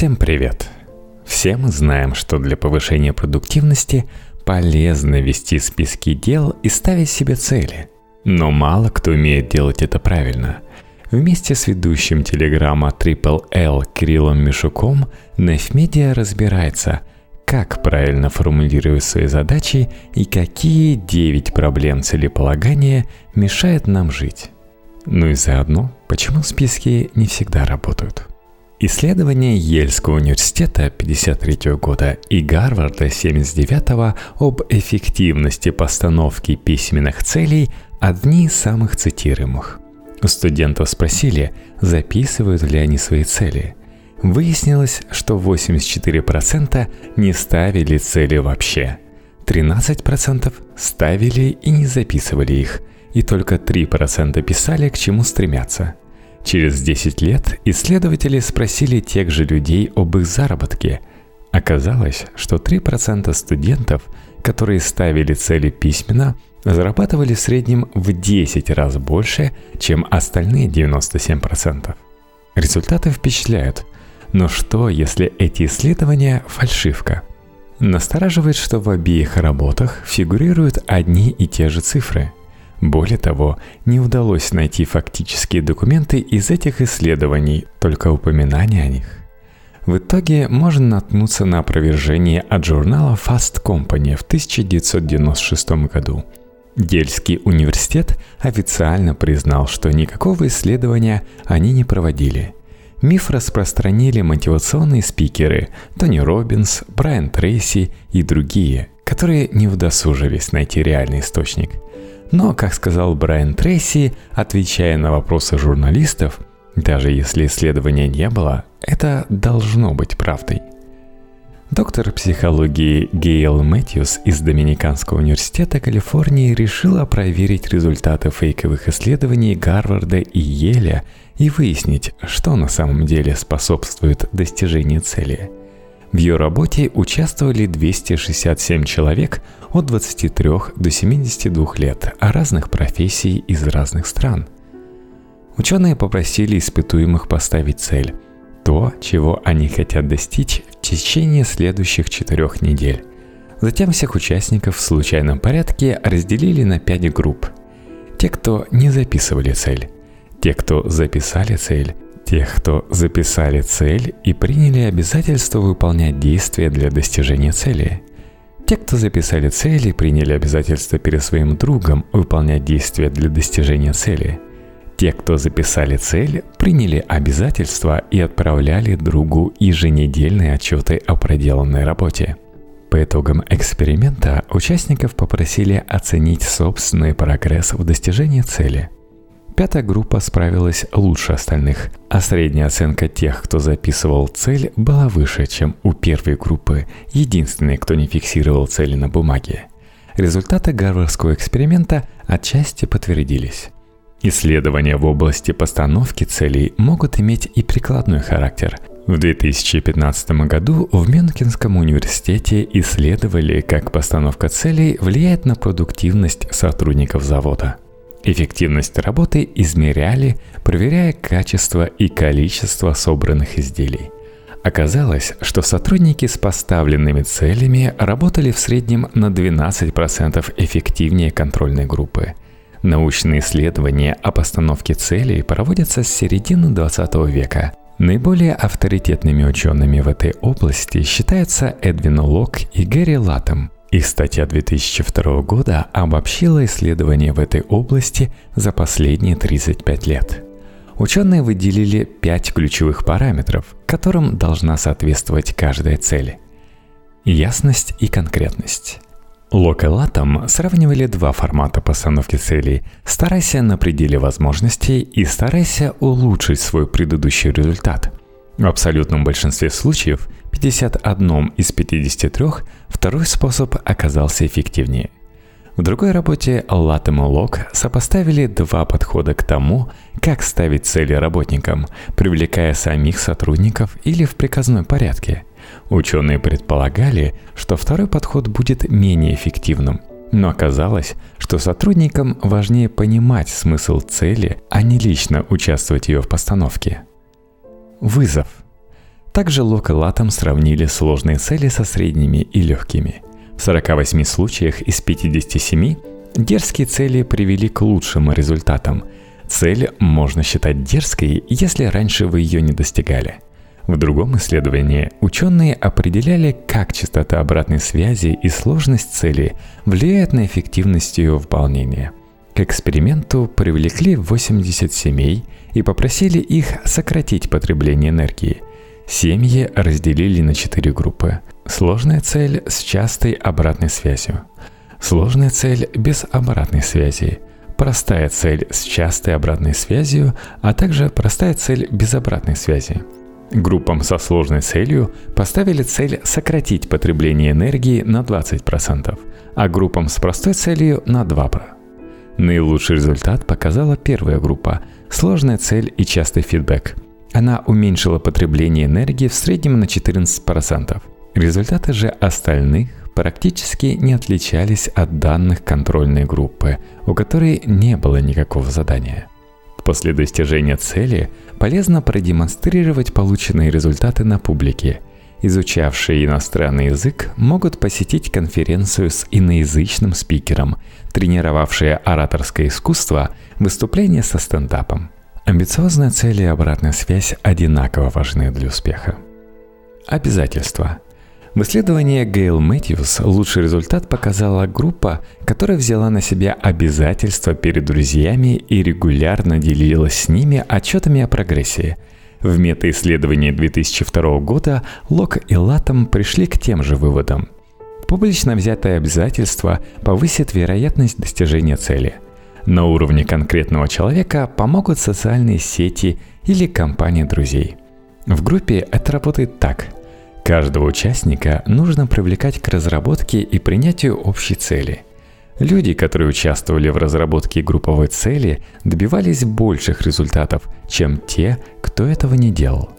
Всем привет! Все мы знаем, что для повышения продуктивности полезно вести списки дел и ставить себе цели. Но мало кто умеет делать это правильно. Вместе с ведущим телеграмма Triple L Кириллом Мишуком Нефмедиа разбирается, как правильно формулировать свои задачи и какие 9 проблем целеполагания мешают нам жить. Ну и заодно, почему списки не всегда работают. Исследования Ельского университета 1953 года и Гарварда 1979 об эффективности постановки письменных целей одни из самых цитируемых. У студентов спросили, записывают ли они свои цели. Выяснилось, что 84% не ставили цели вообще. 13% ставили и не записывали их, и только 3% писали, к чему стремятся – Через 10 лет исследователи спросили тех же людей об их заработке. Оказалось, что 3% студентов, которые ставили цели письменно, зарабатывали в среднем в 10 раз больше, чем остальные 97%. Результаты впечатляют. Но что, если эти исследования – фальшивка? Настораживает, что в обеих работах фигурируют одни и те же цифры – более того, не удалось найти фактические документы из этих исследований, только упоминания о них. В итоге можно наткнуться на опровержение от журнала Fast Company в 1996 году. Дельский университет официально признал, что никакого исследования они не проводили. Миф распространили мотивационные спикеры Тони Робинс, Брайан Трейси и другие, которые не удосужились найти реальный источник – но, как сказал Брайан Трейси, отвечая на вопросы журналистов, даже если исследования не было, это должно быть правдой. Доктор психологии Гейл Мэтьюс из Доминиканского университета Калифорнии решила проверить результаты фейковых исследований Гарварда и Еля и выяснить, что на самом деле способствует достижению цели – в ее работе участвовали 267 человек от 23 до 72 лет, а разных профессий из разных стран. Ученые попросили испытуемых поставить цель – то, чего они хотят достичь в течение следующих четырех недель. Затем всех участников в случайном порядке разделили на пять групп. Те, кто не записывали цель, те, кто записали цель – тех, кто записали цель и приняли обязательство выполнять действия для достижения цели. Те, кто записали цель и приняли обязательство перед своим другом выполнять действия для достижения цели. Те, кто записали цель, приняли обязательства и отправляли другу еженедельные отчеты о проделанной работе. По итогам эксперимента участников попросили оценить собственный прогресс в достижении цели – Пятая группа справилась лучше остальных, а средняя оценка тех, кто записывал цель, была выше, чем у первой группы, единственной, кто не фиксировал цели на бумаге. Результаты гарвардского эксперимента отчасти подтвердились. Исследования в области постановки целей могут иметь и прикладной характер. В 2015 году в Мюнхенском университете исследовали, как постановка целей влияет на продуктивность сотрудников завода – Эффективность работы измеряли, проверяя качество и количество собранных изделий. Оказалось, что сотрудники с поставленными целями работали в среднем на 12% эффективнее контрольной группы. Научные исследования о постановке целей проводятся с середины 20 века. Наиболее авторитетными учеными в этой области считаются Эдвин Лок и Гэри Латтем – их статья 2002 года обобщила исследования в этой области за последние 35 лет. Ученые выделили пять ключевых параметров, которым должна соответствовать каждая цель. Ясность и конкретность. Лок и Латом сравнивали два формата постановки целей «старайся на пределе возможностей» и «старайся улучшить свой предыдущий результат». В абсолютном большинстве случаев – 51 из 53 второй способ оказался эффективнее. В другой работе Латтем и Лок сопоставили два подхода к тому, как ставить цели работникам, привлекая самих сотрудников или в приказной порядке. Ученые предполагали, что второй подход будет менее эффективным, но оказалось, что сотрудникам важнее понимать смысл цели, а не лично участвовать в ее постановке. Вызов – Также Лок и Латом сравнили сложные цели со средними и легкими. В 48 случаях из 57 дерзкие цели привели к лучшим результатам. Цель можно считать дерзкой, если раньше вы ее не достигали – в другом исследовании ученые определяли, как частота обратной связи и сложность цели влияют на эффективность ее выполнения. К эксперименту привлекли 80 семей и попросили их сократить потребление энергии. Семьи разделили на четыре группы. Сложная цель с частой обратной связью. Сложная цель без обратной связи. Простая цель с частой обратной связью, а также простая цель без обратной связи – Группам со сложной целью поставили цель сократить потребление энергии на 20%, а группам с простой целью на 2%. Наилучший результат показала первая группа – сложная цель и частый фидбэк. Она уменьшила потребление энергии в среднем на 14%. Результаты же остальных практически не отличались от данных контрольной группы, у которой не было никакого задания. После достижения цели полезно продемонстрировать полученные результаты на публике. Изучавшие иностранный язык могут посетить конференцию с иноязычным спикером, тренировавшие ораторское искусство, выступление со стендапом. Амбициозная цель и обратная связь одинаково важны для успеха. Обязательства – в исследовании Гейл Мэтьюс лучший результат показала группа, которая взяла на себя обязательства перед друзьями и регулярно делилась с ними отчетами о прогрессии. В метаисследовании 2002 года Лок и Латом пришли к тем же выводам. Публично взятое обязательство повысит вероятность достижения цели. На уровне конкретного человека помогут социальные сети или компания друзей. В группе это работает так – Каждого участника нужно привлекать к разработке и принятию общей цели. Люди, которые участвовали в разработке групповой цели, добивались больших результатов, чем те, кто этого не делал.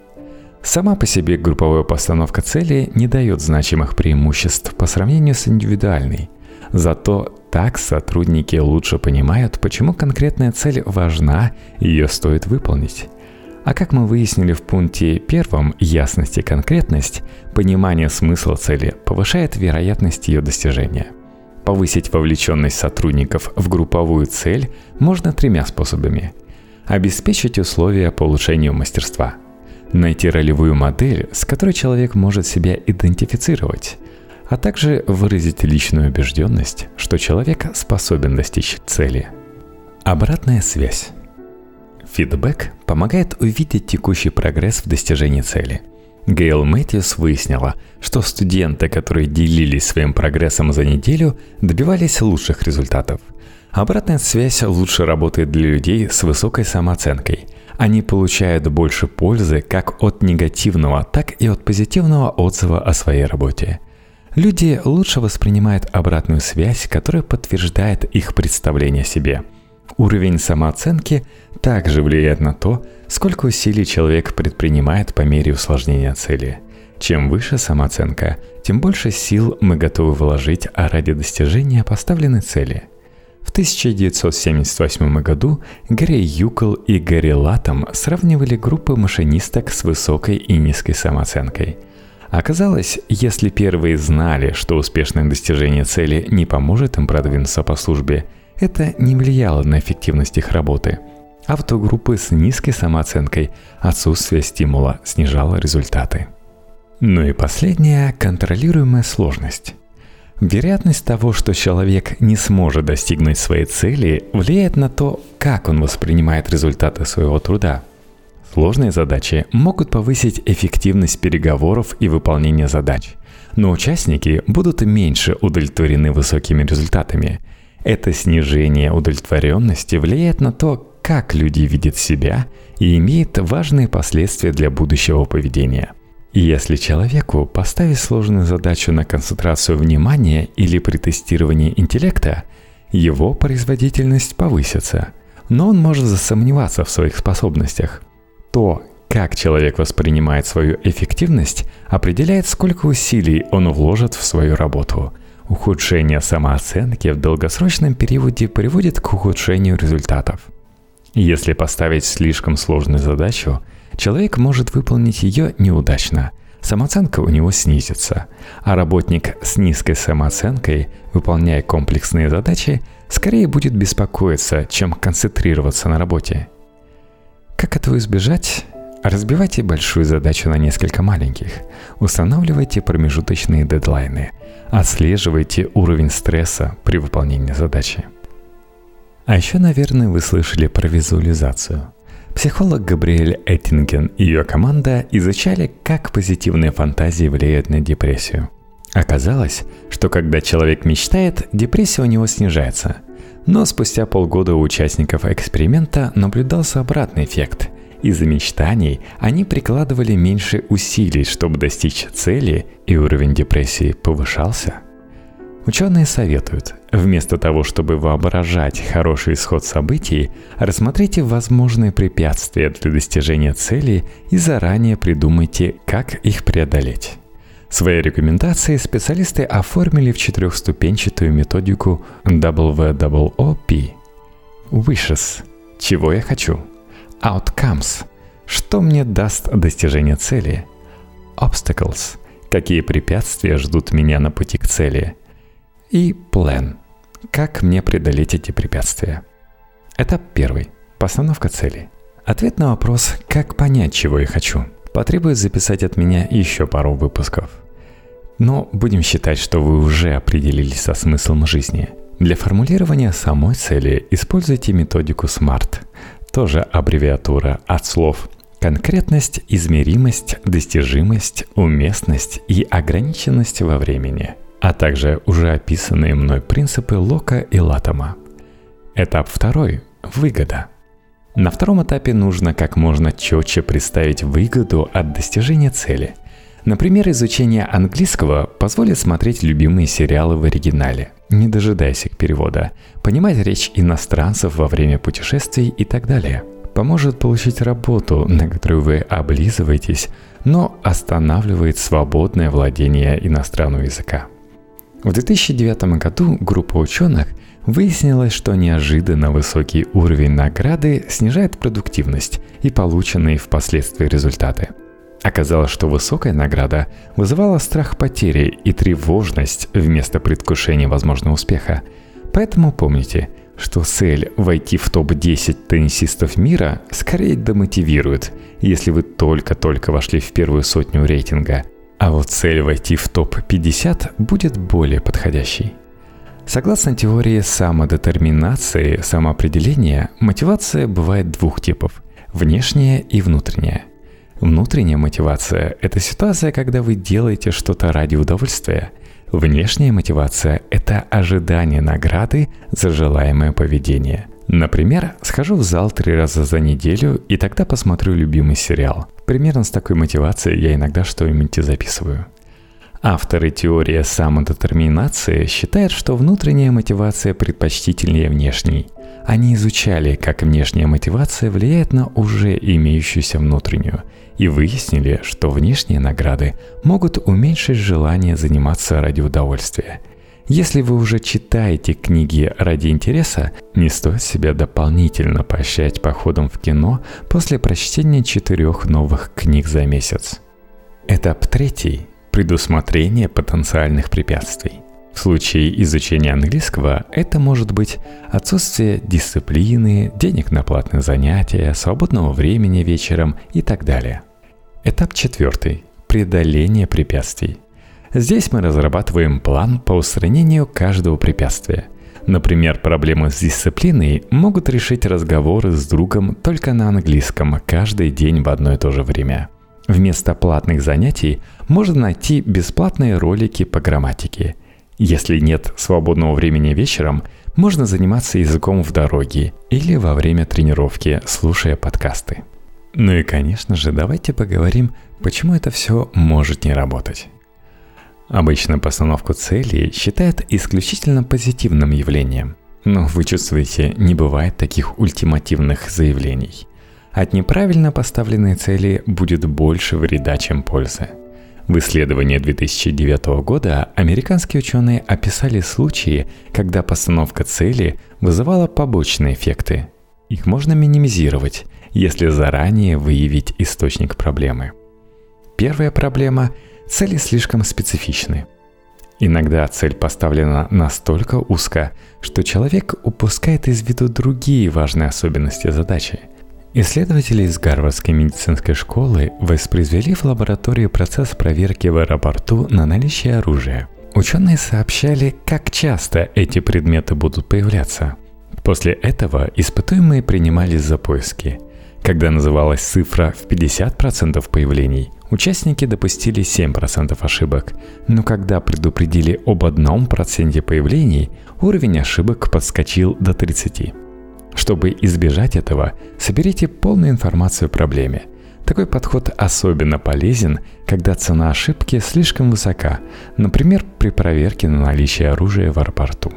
Сама по себе групповая постановка цели не дает значимых преимуществ по сравнению с индивидуальной. Зато так сотрудники лучше понимают, почему конкретная цель важна и ее стоит выполнить. А как мы выяснили в пункте первом, ясность и конкретность, понимание смысла цели повышает вероятность ее достижения. Повысить вовлеченность сотрудников в групповую цель можно тремя способами. Обеспечить условия по улучшению мастерства. Найти ролевую модель, с которой человек может себя идентифицировать а также выразить личную убежденность, что человек способен достичь цели. Обратная связь. Фидбэк помогает увидеть текущий прогресс в достижении цели. Гейл Мэтьюс выяснила, что студенты, которые делились своим прогрессом за неделю, добивались лучших результатов. Обратная связь лучше работает для людей с высокой самооценкой. Они получают больше пользы как от негативного, так и от позитивного отзыва о своей работе. Люди лучше воспринимают обратную связь, которая подтверждает их представление о себе – Уровень самооценки также влияет на то, сколько усилий человек предпринимает по мере усложнения цели. Чем выше самооценка, тем больше сил мы готовы вложить ради достижения поставленной цели. В 1978 году Гэри Юкл и Гэри Латом сравнивали группы машинисток с высокой и низкой самооценкой. Оказалось, если первые знали, что успешное достижение цели не поможет им продвинуться по службе – это не влияло на эффективность их работы. Автогруппы с низкой самооценкой отсутствие стимула снижало результаты. Ну и последняя – контролируемая сложность. Вероятность того, что человек не сможет достигнуть своей цели, влияет на то, как он воспринимает результаты своего труда. Сложные задачи могут повысить эффективность переговоров и выполнения задач, но участники будут меньше удовлетворены высокими результатами – это снижение удовлетворенности влияет на то, как люди видят себя и имеет важные последствия для будущего поведения. Если человеку поставить сложную задачу на концентрацию внимания или при тестировании интеллекта, его производительность повысится, но он может засомневаться в своих способностях. То, как человек воспринимает свою эффективность, определяет, сколько усилий он вложит в свою работу – Ухудшение самооценки в долгосрочном периоде приводит к ухудшению результатов. Если поставить слишком сложную задачу, человек может выполнить ее неудачно. Самооценка у него снизится, а работник с низкой самооценкой, выполняя комплексные задачи, скорее будет беспокоиться, чем концентрироваться на работе. Как этого избежать? Разбивайте большую задачу на несколько маленьких. Устанавливайте промежуточные дедлайны. Отслеживайте уровень стресса при выполнении задачи. А еще, наверное, вы слышали про визуализацию. Психолог Габриэль Эттинген и ее команда изучали, как позитивные фантазии влияют на депрессию. Оказалось, что когда человек мечтает, депрессия у него снижается. Но спустя полгода у участников эксперимента наблюдался обратный эффект – из-за мечтаний они прикладывали меньше усилий, чтобы достичь цели, и уровень депрессии повышался. Ученые советуют, вместо того, чтобы воображать хороший исход событий, рассмотрите возможные препятствия для достижения цели и заранее придумайте, как их преодолеть. Свои рекомендации специалисты оформили в четырехступенчатую методику WWOP. Wishes – чего я хочу – Outcomes – что мне даст достижение цели. Obstacles – какие препятствия ждут меня на пути к цели. И Plan – как мне преодолеть эти препятствия. Этап первый – постановка цели. Ответ на вопрос «как понять, чего я хочу?» Потребует записать от меня еще пару выпусков. Но будем считать, что вы уже определились со смыслом жизни. Для формулирования самой цели используйте методику SMART тоже аббревиатура от слов конкретность, измеримость, достижимость, уместность и ограниченность во времени, а также уже описанные мной принципы Лока и Латома. Этап второй – выгода. На втором этапе нужно как можно четче представить выгоду от достижения цели. Например, изучение английского позволит смотреть любимые сериалы в оригинале – не дожидаясь их перевода, понимать речь иностранцев во время путешествий и так далее. Поможет получить работу, на которую вы облизываетесь, но останавливает свободное владение иностранного языка. В 2009 году группа ученых выяснилось, что неожиданно высокий уровень награды снижает продуктивность и полученные впоследствии результаты – Оказалось, что высокая награда вызывала страх потери и тревожность вместо предвкушения возможного успеха. Поэтому помните, что цель войти в топ-10 теннисистов мира скорее демотивирует, если вы только-только вошли в первую сотню рейтинга, а вот цель войти в топ-50 будет более подходящей. Согласно теории самодетерминации, самоопределения, мотивация бывает двух типов – внешняя и внутренняя – Внутренняя мотивация – это ситуация, когда вы делаете что-то ради удовольствия. Внешняя мотивация – это ожидание награды за желаемое поведение. Например, схожу в зал три раза за неделю и тогда посмотрю любимый сериал. Примерно с такой мотивацией я иногда что-нибудь записываю. Авторы теории самодетерминации считают, что внутренняя мотивация предпочтительнее внешней. Они изучали, как внешняя мотивация влияет на уже имеющуюся внутреннюю – и выяснили, что внешние награды могут уменьшить желание заниматься ради удовольствия. Если вы уже читаете книги ради интереса, не стоит себя дополнительно поощрять походом в кино после прочтения четырех новых книг за месяц. Этап третий – предусмотрение потенциальных препятствий. В случае изучения английского это может быть отсутствие дисциплины, денег на платные занятия, свободного времени вечером и так далее – Этап четвертый. Преодоление препятствий. Здесь мы разрабатываем план по устранению каждого препятствия. Например, проблемы с дисциплиной могут решить разговоры с другом только на английском каждый день в одно и то же время. Вместо платных занятий можно найти бесплатные ролики по грамматике. Если нет свободного времени вечером, можно заниматься языком в дороге или во время тренировки, слушая подкасты. Ну и, конечно же, давайте поговорим, почему это все может не работать. Обычно постановку целей считают исключительно позитивным явлением. Но вы чувствуете, не бывает таких ультимативных заявлений. От неправильно поставленной цели будет больше вреда, чем пользы. В исследовании 2009 года американские ученые описали случаи, когда постановка цели вызывала побочные эффекты. Их можно минимизировать, если заранее выявить источник проблемы. Первая проблема – цели слишком специфичны. Иногда цель поставлена настолько узко, что человек упускает из виду другие важные особенности задачи. Исследователи из Гарвардской медицинской школы воспроизвели в лаборатории процесс проверки в аэропорту на наличие оружия. Ученые сообщали, как часто эти предметы будут появляться. После этого испытуемые принимались за поиски. Когда называлась цифра в 50% появлений, участники допустили 7% ошибок, но когда предупредили об одном проценте появлений, уровень ошибок подскочил до 30%. Чтобы избежать этого, соберите полную информацию о проблеме. Такой подход особенно полезен, когда цена ошибки слишком высока, например, при проверке на наличие оружия в аэропорту.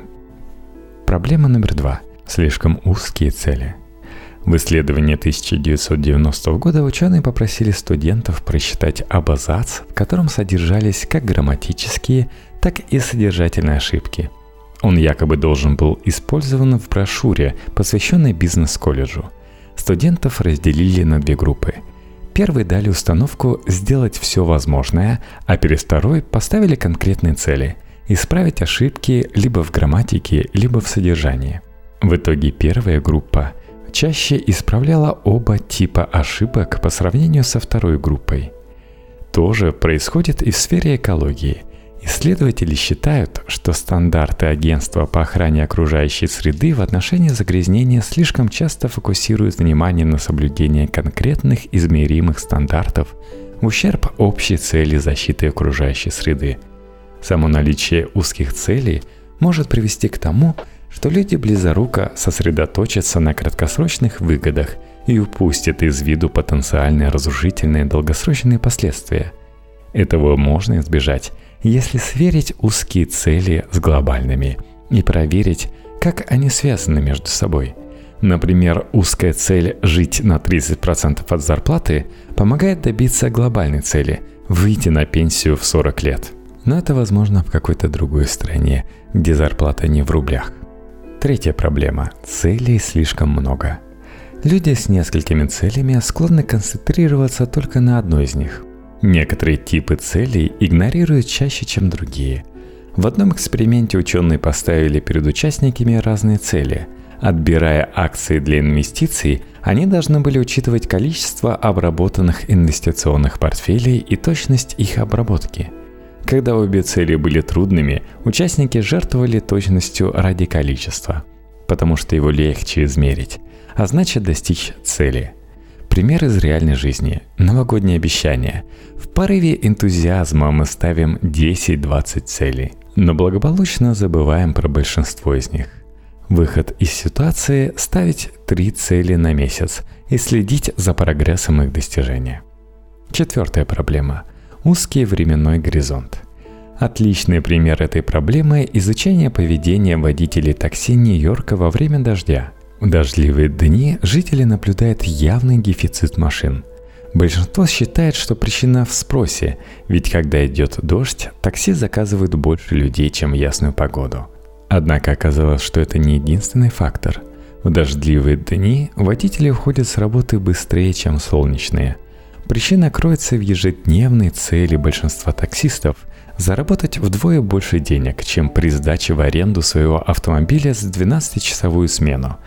Проблема номер два – слишком узкие цели. В исследовании 1990 года ученые попросили студентов просчитать абзац, в котором содержались как грамматические, так и содержательные ошибки. Он якобы должен был использован в брошюре, посвященной бизнес-колледжу. Студентов разделили на две группы. Первые дали установку сделать все возможное, а перед второй поставили конкретные цели – исправить ошибки либо в грамматике, либо в содержании – в итоге первая группа чаще исправляла оба типа ошибок по сравнению со второй группой. То же происходит и в сфере экологии. Исследователи считают, что стандарты агентства по охране окружающей среды в отношении загрязнения слишком часто фокусируют внимание на соблюдении конкретных измеримых стандартов в ущерб общей цели защиты окружающей среды. Само наличие узких целей может привести к тому, что люди близоруко сосредоточатся на краткосрочных выгодах и упустят из виду потенциальные разрушительные долгосрочные последствия. Этого можно избежать, если сверить узкие цели с глобальными и проверить, как они связаны между собой. Например, узкая цель «жить на 30% от зарплаты» помогает добиться глобальной цели – выйти на пенсию в 40 лет. Но это возможно в какой-то другой стране, где зарплата не в рублях. Третья проблема – целей слишком много. Люди с несколькими целями склонны концентрироваться только на одной из них. Некоторые типы целей игнорируют чаще, чем другие. В одном эксперименте ученые поставили перед участниками разные цели. Отбирая акции для инвестиций, они должны были учитывать количество обработанных инвестиционных портфелей и точность их обработки – когда обе цели были трудными, участники жертвовали точностью ради количества, потому что его легче измерить, а значит достичь цели. Пример из реальной жизни. Новогоднее обещание. В порыве энтузиазма мы ставим 10-20 целей, но благополучно забываем про большинство из них. Выход из ситуации – ставить три цели на месяц и следить за прогрессом их достижения. Четвертая проблема – узкий временной горизонт. Отличный пример этой проблемы – изучение поведения водителей такси Нью-Йорка во время дождя. В дождливые дни жители наблюдают явный дефицит машин. Большинство считает, что причина в спросе, ведь когда идет дождь, такси заказывают больше людей, чем в ясную погоду. Однако оказалось, что это не единственный фактор. В дождливые дни водители уходят с работы быстрее, чем солнечные – Причина кроется в ежедневной цели большинства таксистов – заработать вдвое больше денег, чем при сдаче в аренду своего автомобиля с 12-часовую смену.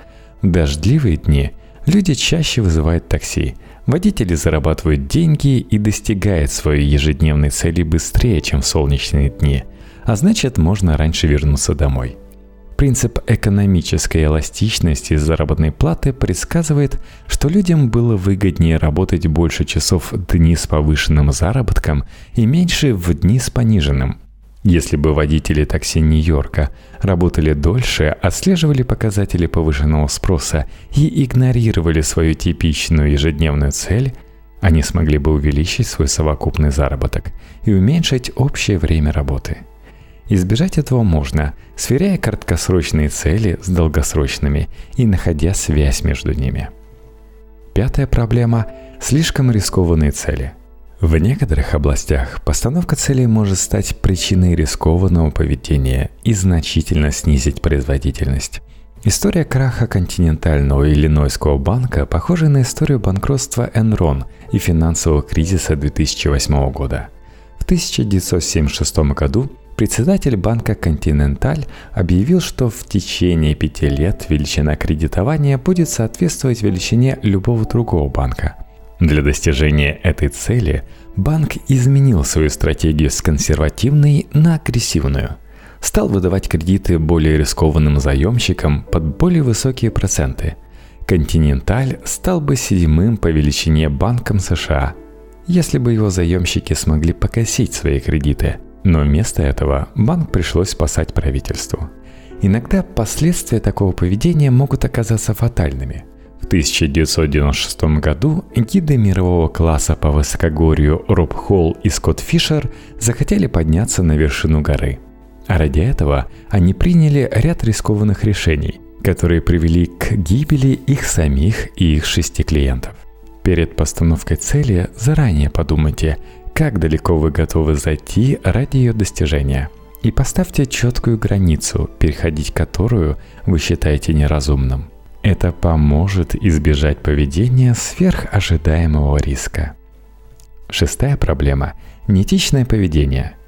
Дождливые дни. Люди чаще вызывают такси, водители зарабатывают деньги и достигают своей ежедневной цели быстрее, чем в солнечные дни, а значит можно раньше вернуться домой – Принцип экономической эластичности заработной платы предсказывает, что людям было выгоднее работать больше часов в дни с повышенным заработком и меньше в дни с пониженным. Если бы водители такси Нью-Йорка работали дольше, отслеживали показатели повышенного спроса и игнорировали свою типичную ежедневную цель, они смогли бы увеличить свой совокупный заработок и уменьшить общее время работы – Избежать этого можно, сверяя краткосрочные цели с долгосрочными и находя связь между ними. Пятая проблема – слишком рискованные цели. В некоторых областях постановка целей может стать причиной рискованного поведения и значительно снизить производительность. История краха континентального Иллинойского банка похожа на историю банкротства Enron и финансового кризиса 2008 года. В 1976 году председатель банка «Континенталь» объявил, что в течение пяти лет величина кредитования будет соответствовать величине любого другого банка. Для достижения этой цели банк изменил свою стратегию с консервативной на агрессивную – стал выдавать кредиты более рискованным заемщикам под более высокие проценты. Континенталь стал бы седьмым по величине банком США, если бы его заемщики смогли погасить свои кредиты. Но вместо этого банк пришлось спасать правительству. Иногда последствия такого поведения могут оказаться фатальными. В 1996 году гиды мирового класса по высокогорью Роб Холл и Скотт Фишер захотели подняться на вершину горы – а ради этого они приняли ряд рискованных решений, которые привели к гибели их самих и их шести клиентов. Перед постановкой цели заранее подумайте, как далеко вы готовы зайти ради ее достижения. И поставьте четкую границу, переходить которую вы считаете неразумным. Это поможет избежать поведения сверх ожидаемого риска. Шестая проблема – неэтичное поведение –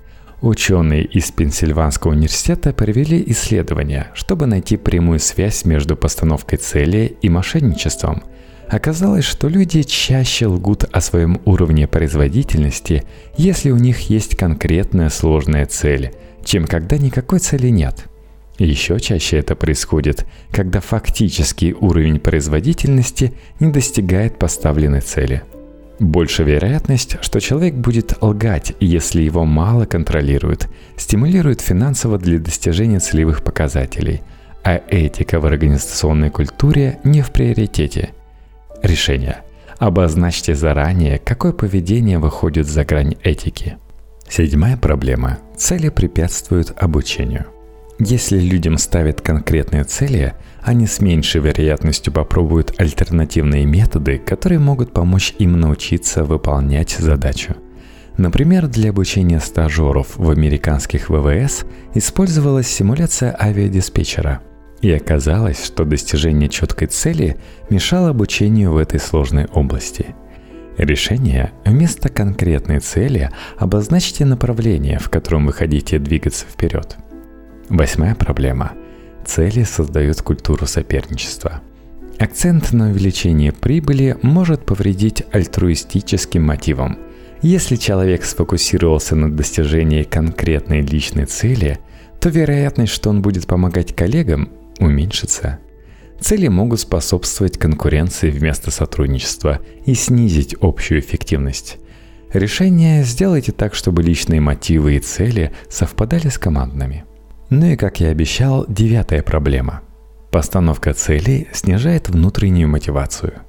Ученые из Пенсильванского университета провели исследование, чтобы найти прямую связь между постановкой цели и мошенничеством. Оказалось, что люди чаще лгут о своем уровне производительности, если у них есть конкретная сложная цель, чем когда никакой цели нет. Еще чаще это происходит, когда фактический уровень производительности не достигает поставленной цели – больше вероятность, что человек будет лгать, если его мало контролируют, стимулирует финансово для достижения целевых показателей, а этика в организационной культуре не в приоритете. Решение. Обозначьте заранее, какое поведение выходит за грань этики. Седьмая проблема. Цели препятствуют обучению – если людям ставят конкретные цели, они с меньшей вероятностью попробуют альтернативные методы, которые могут помочь им научиться выполнять задачу. Например, для обучения стажеров в американских ВВС использовалась симуляция авиадиспетчера. И оказалось, что достижение четкой цели мешало обучению в этой сложной области. Решение вместо конкретной цели обозначьте направление, в котором вы хотите двигаться вперед – Восьмая проблема. Цели создают культуру соперничества. Акцент на увеличение прибыли может повредить альтруистическим мотивам. Если человек сфокусировался на достижении конкретной личной цели, то вероятность, что он будет помогать коллегам, уменьшится. Цели могут способствовать конкуренции вместо сотрудничества и снизить общую эффективность. Решение сделайте так, чтобы личные мотивы и цели совпадали с командными – ну и, как я обещал, девятая проблема. Постановка целей снижает внутреннюю мотивацию.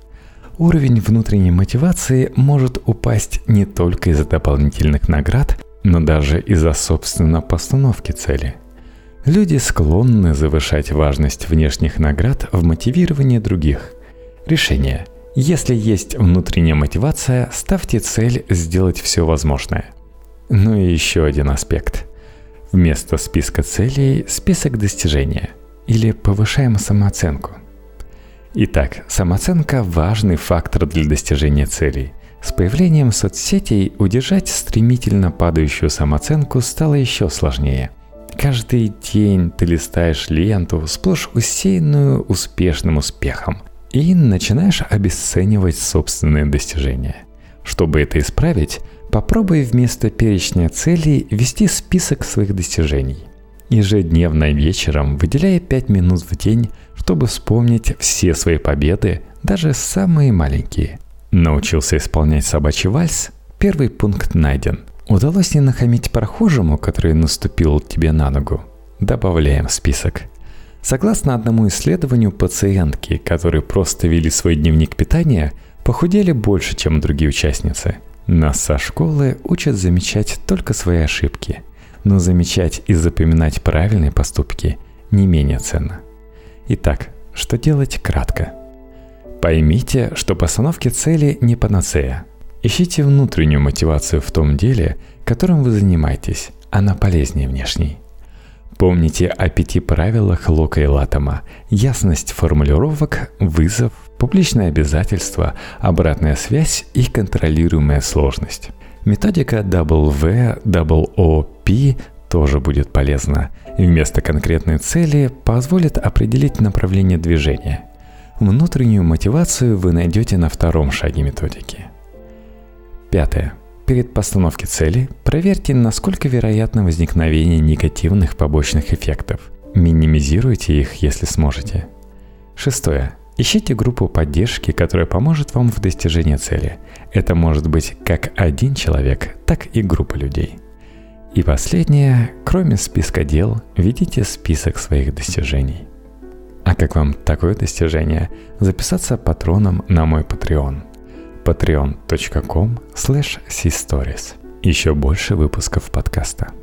Уровень внутренней мотивации может упасть не только из-за дополнительных наград, но даже из-за собственно постановки цели. Люди склонны завышать важность внешних наград в мотивировании других. Решение. Если есть внутренняя мотивация, ставьте цель сделать все возможное. Ну и еще один аспект – Вместо списка целей – список достижения или повышаем самооценку. Итак, самооценка – важный фактор для достижения целей. С появлением соцсетей удержать стремительно падающую самооценку стало еще сложнее. Каждый день ты листаешь ленту, сплошь усеянную успешным успехом, и начинаешь обесценивать собственные достижения. Чтобы это исправить, Попробуй вместо перечня целей вести список своих достижений. Ежедневно вечером выделяя 5 минут в день, чтобы вспомнить все свои победы, даже самые маленькие. Научился исполнять собачий вальс? Первый пункт найден. Удалось не нахамить прохожему, который наступил тебе на ногу? Добавляем в список. Согласно одному исследованию, пациентки, которые просто вели свой дневник питания, похудели больше, чем другие участницы – нас со школы учат замечать только свои ошибки, но замечать и запоминать правильные поступки не менее ценно. Итак, что делать кратко? Поймите, что постановки цели не панацея. Ищите внутреннюю мотивацию в том деле, которым вы занимаетесь, она полезнее внешней. Помните о пяти правилах Лока и Латома. Ясность формулировок, вызов, публичное обязательство, обратная связь и контролируемая сложность. Методика WVOOP тоже будет полезна. Вместо конкретной цели позволит определить направление движения. Внутреннюю мотивацию вы найдете на втором шаге методики. Пятое. Перед постановкой цели проверьте, насколько вероятно возникновение негативных побочных эффектов. Минимизируйте их, если сможете. Шестое. Ищите группу поддержки, которая поможет вам в достижении цели. Это может быть как один человек, так и группа людей. И последнее, кроме списка дел, ведите список своих достижений. А как вам такое достижение? Записаться патроном на мой Patreon. patreon.com slash Еще больше выпусков подкаста.